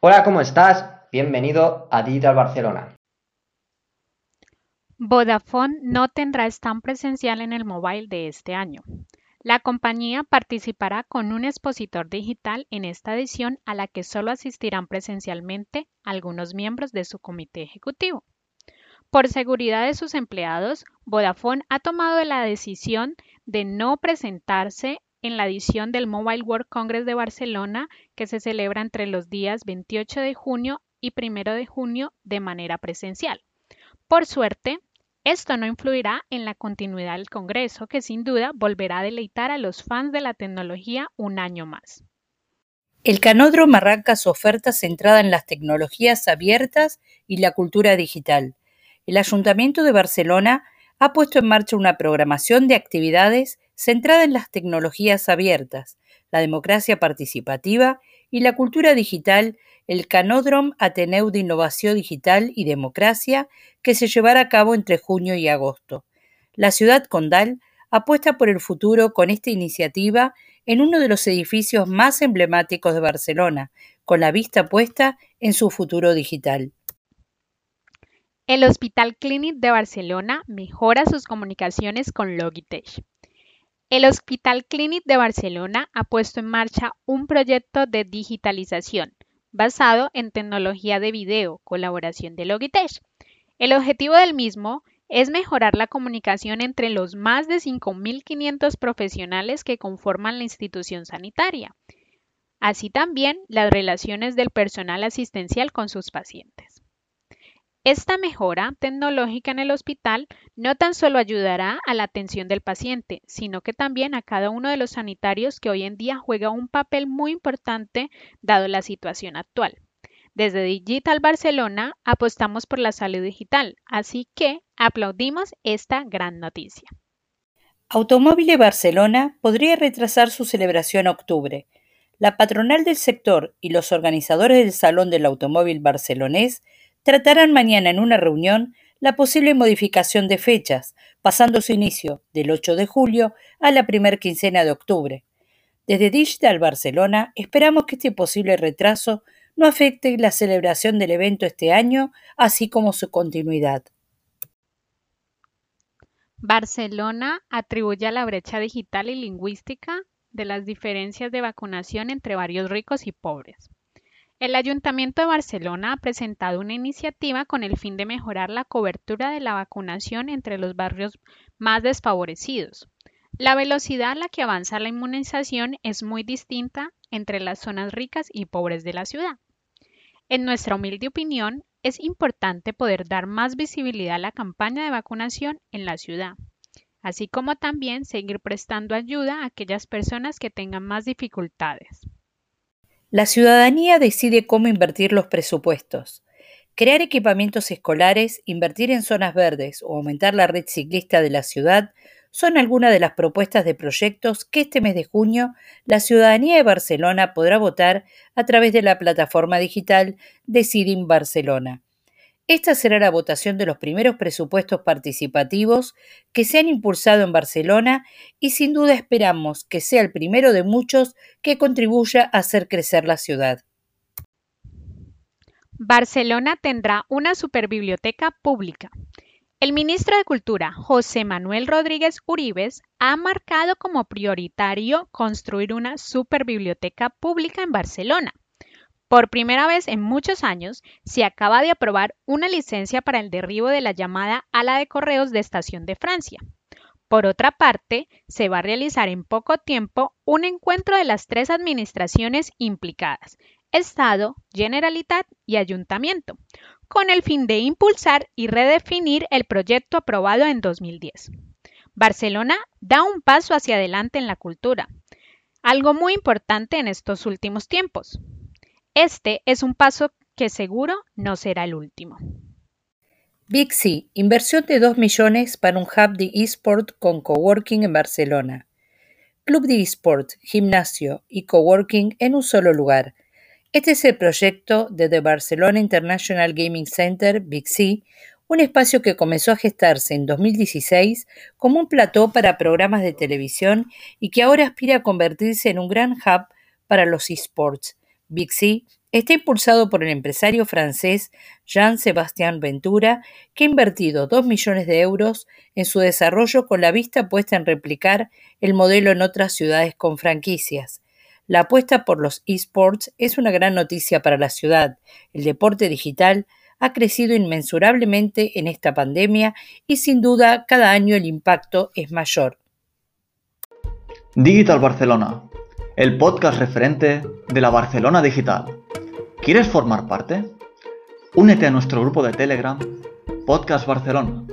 Hola, ¿cómo estás? Bienvenido a Digital Barcelona. Vodafone no tendrá stand presencial en el mobile de este año. La compañía participará con un expositor digital en esta edición a la que solo asistirán presencialmente algunos miembros de su comité ejecutivo. Por seguridad de sus empleados, Vodafone ha tomado la decisión de no presentarse en la edición del Mobile World Congress de Barcelona que se celebra entre los días 28 de junio y 1 de junio de manera presencial. Por suerte, esto no influirá en la continuidad del Congreso, que sin duda volverá a deleitar a los fans de la tecnología un año más. El Canódromo arranca su oferta centrada en las tecnologías abiertas y la cultura digital. El Ayuntamiento de Barcelona ha puesto en marcha una programación de actividades centrada en las tecnologías abiertas, la democracia participativa y la cultura digital el Canódromo Ateneu de Innovación Digital y Democracia, que se llevará a cabo entre junio y agosto. La ciudad condal apuesta por el futuro con esta iniciativa en uno de los edificios más emblemáticos de Barcelona, con la vista puesta en su futuro digital. El Hospital Clínic de Barcelona mejora sus comunicaciones con Logitech. El Hospital Clínic de Barcelona ha puesto en marcha un proyecto de digitalización basado en tecnología de video, colaboración de Logitech. El objetivo del mismo es mejorar la comunicación entre los más de 5.500 profesionales que conforman la institución sanitaria, así también las relaciones del personal asistencial con sus pacientes. Esta mejora tecnológica en el hospital no tan solo ayudará a la atención del paciente, sino que también a cada uno de los sanitarios que hoy en día juega un papel muy importante dado la situación actual. Desde Digital Barcelona apostamos por la salud digital, así que aplaudimos esta gran noticia. Automóvil Barcelona podría retrasar su celebración a octubre. La patronal del sector y los organizadores del Salón del Automóvil Barcelonés tratarán mañana en una reunión la posible modificación de fechas, pasando su inicio del 8 de julio a la primera quincena de octubre. Desde Digital Barcelona esperamos que este posible retraso no afecte la celebración del evento este año, así como su continuidad. Barcelona atribuye a la brecha digital y lingüística de las diferencias de vacunación entre varios ricos y pobres. El Ayuntamiento de Barcelona ha presentado una iniciativa con el fin de mejorar la cobertura de la vacunación entre los barrios más desfavorecidos. La velocidad a la que avanza la inmunización es muy distinta entre las zonas ricas y pobres de la ciudad. En nuestra humilde opinión, es importante poder dar más visibilidad a la campaña de vacunación en la ciudad, así como también seguir prestando ayuda a aquellas personas que tengan más dificultades. La ciudadanía decide cómo invertir los presupuestos. Crear equipamientos escolares, invertir en zonas verdes o aumentar la red ciclista de la ciudad son algunas de las propuestas de proyectos que este mes de junio la ciudadanía de Barcelona podrá votar a través de la plataforma digital Deciding Barcelona. Esta será la votación de los primeros presupuestos participativos que se han impulsado en Barcelona y sin duda esperamos que sea el primero de muchos que contribuya a hacer crecer la ciudad. Barcelona tendrá una superbiblioteca pública. El ministro de Cultura, José Manuel Rodríguez Uribes, ha marcado como prioritario construir una superbiblioteca pública en Barcelona por primera vez en muchos años, se acaba de aprobar una licencia para el derribo de la llamada ala de correos de Estación de Francia. Por otra parte, se va a realizar en poco tiempo un encuentro de las tres administraciones implicadas, Estado, Generalitat y Ayuntamiento, con el fin de impulsar y redefinir el proyecto aprobado en 2010. Barcelona da un paso hacia adelante en la cultura, algo muy importante en estos últimos tiempos. Este es un paso que seguro no será el último. Big C, inversión de 2 millones para un hub de eSport con coworking en Barcelona. Club de eSport, gimnasio y coworking en un solo lugar. Este es el proyecto de The Barcelona International Gaming Center, Big C, un espacio que comenzó a gestarse en 2016 como un plató para programas de televisión y que ahora aspira a convertirse en un gran hub para los esports, Big C Está impulsado por el empresario francés Jean-Sébastien Ventura, que ha invertido 2 millones de euros en su desarrollo con la vista puesta en replicar el modelo en otras ciudades con franquicias. La apuesta por los esports es una gran noticia para la ciudad. El deporte digital ha crecido inmensurablemente en esta pandemia y sin duda cada año el impacto es mayor. Digital Barcelona, el podcast referente de la Barcelona Digital. ¿Quieres formar parte? Únete a nuestro grupo de Telegram, Podcast Barcelona